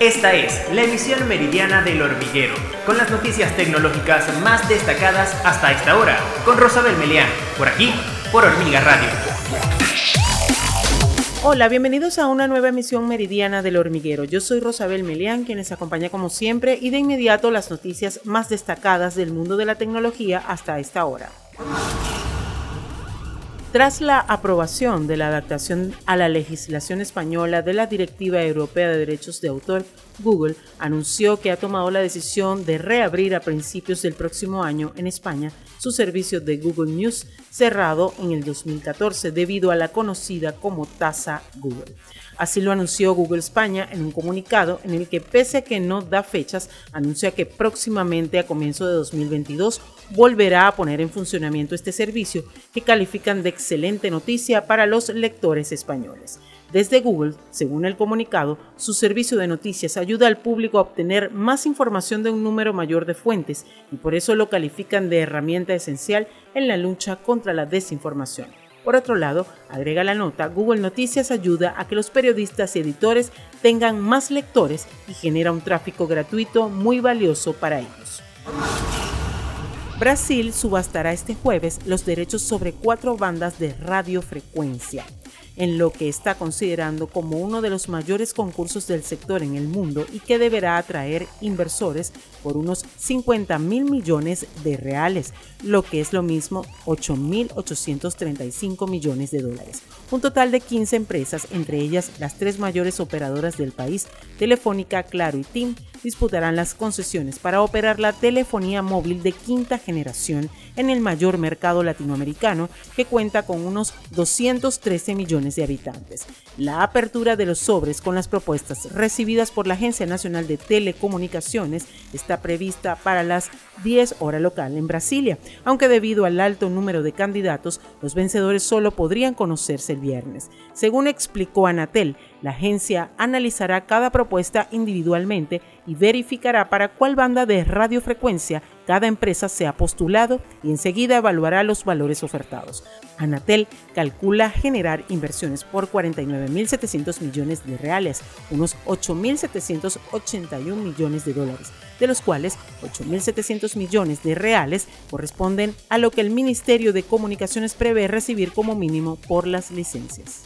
Esta es la emisión meridiana del hormiguero, con las noticias tecnológicas más destacadas hasta esta hora, con Rosabel Melián, por aquí, por Hormiga Radio. Hola, bienvenidos a una nueva emisión meridiana del hormiguero. Yo soy Rosabel Melián, quien les acompaña como siempre, y de inmediato las noticias más destacadas del mundo de la tecnología hasta esta hora. Tras la aprobación de la adaptación a la legislación española de la Directiva Europea de Derechos de Autor, Google anunció que ha tomado la decisión de reabrir a principios del próximo año en España su servicio de Google News cerrado en el 2014 debido a la conocida como tasa Google. Así lo anunció Google España en un comunicado en el que pese a que no da fechas, anuncia que próximamente a comienzo de 2022 volverá a poner en funcionamiento este servicio que califican de excelente noticia para los lectores españoles. Desde Google, según el comunicado, su servicio de noticias ayuda al público a obtener más información de un número mayor de fuentes y por eso lo califican de herramienta esencial en la lucha contra la desinformación. Por otro lado, agrega la nota, Google Noticias ayuda a que los periodistas y editores tengan más lectores y genera un tráfico gratuito muy valioso para ellos. Brasil subastará este jueves los derechos sobre cuatro bandas de radiofrecuencia en lo que está considerando como uno de los mayores concursos del sector en el mundo y que deberá atraer inversores por unos 50 mil millones de reales, lo que es lo mismo 8.835 millones de dólares. Un total de 15 empresas, entre ellas las tres mayores operadoras del país, Telefónica, Claro y TIM, disputarán las concesiones para operar la telefonía móvil de quinta generación en el mayor mercado latinoamericano que cuenta con unos 213 millones de habitantes. La apertura de los sobres con las propuestas recibidas por la Agencia Nacional de Telecomunicaciones está prevista para las 10 horas local en Brasilia, aunque debido al alto número de candidatos, los vencedores solo podrían conocerse el viernes. Según explicó Anatel, la agencia analizará cada propuesta individualmente y verificará para cuál banda de radiofrecuencia cada empresa se ha postulado y enseguida evaluará los valores ofertados. Anatel calcula generar inversiones por 49.700 millones de reales, unos 8.781 millones de dólares, de los cuales 8.700 millones de reales corresponden a lo que el Ministerio de Comunicaciones prevé recibir como mínimo por las licencias.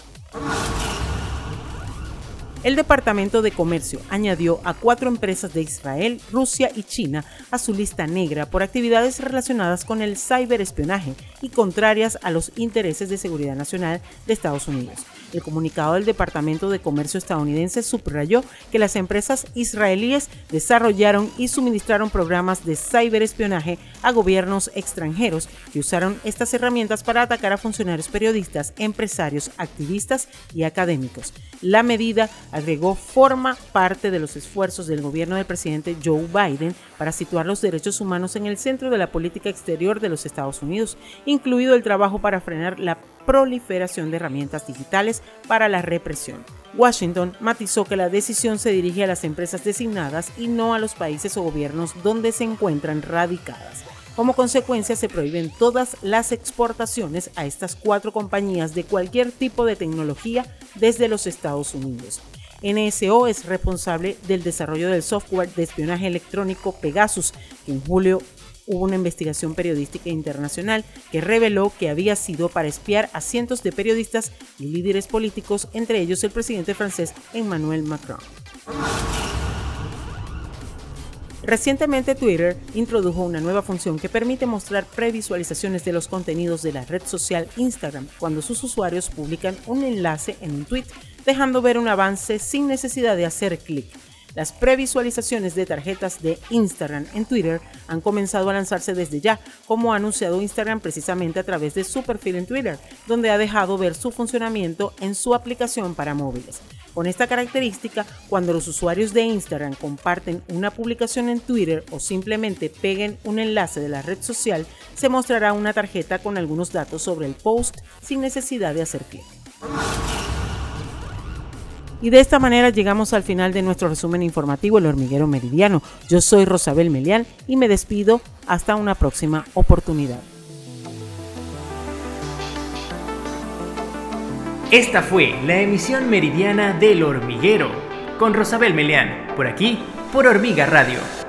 El Departamento de Comercio añadió a cuatro empresas de Israel, Rusia y China a su lista negra por actividades relacionadas con el ciberespionaje y contrarias a los intereses de seguridad nacional de Estados Unidos. El comunicado del Departamento de Comercio estadounidense subrayó que las empresas israelíes desarrollaron y suministraron programas de ciberespionaje a gobiernos extranjeros que usaron estas herramientas para atacar a funcionarios periodistas, empresarios, activistas y académicos. La medida, agregó, forma parte de los esfuerzos del gobierno del presidente Joe Biden para situar los derechos humanos en el centro de la política exterior de los Estados Unidos, incluido el trabajo para frenar la proliferación de herramientas digitales para la represión. Washington matizó que la decisión se dirige a las empresas designadas y no a los países o gobiernos donde se encuentran radicadas. Como consecuencia, se prohíben todas las exportaciones a estas cuatro compañías de cualquier tipo de tecnología desde los Estados Unidos. NSO es responsable del desarrollo del software de espionaje electrónico Pegasus, que en julio hubo una investigación periodística internacional que reveló que había sido para espiar a cientos de periodistas y líderes políticos, entre ellos el presidente francés Emmanuel Macron. Recientemente Twitter introdujo una nueva función que permite mostrar previsualizaciones de los contenidos de la red social Instagram cuando sus usuarios publican un enlace en un tweet, dejando ver un avance sin necesidad de hacer clic. Las previsualizaciones de tarjetas de Instagram en Twitter han comenzado a lanzarse desde ya, como ha anunciado Instagram precisamente a través de su perfil en Twitter, donde ha dejado ver su funcionamiento en su aplicación para móviles. Con esta característica, cuando los usuarios de Instagram comparten una publicación en Twitter o simplemente peguen un enlace de la red social, se mostrará una tarjeta con algunos datos sobre el post sin necesidad de hacer clic. Y de esta manera llegamos al final de nuestro resumen informativo El Hormiguero Meridiano. Yo soy Rosabel Melián y me despido hasta una próxima oportunidad. Esta fue la emisión meridiana del Hormiguero con Rosabel Meleán, por aquí, por Hormiga Radio.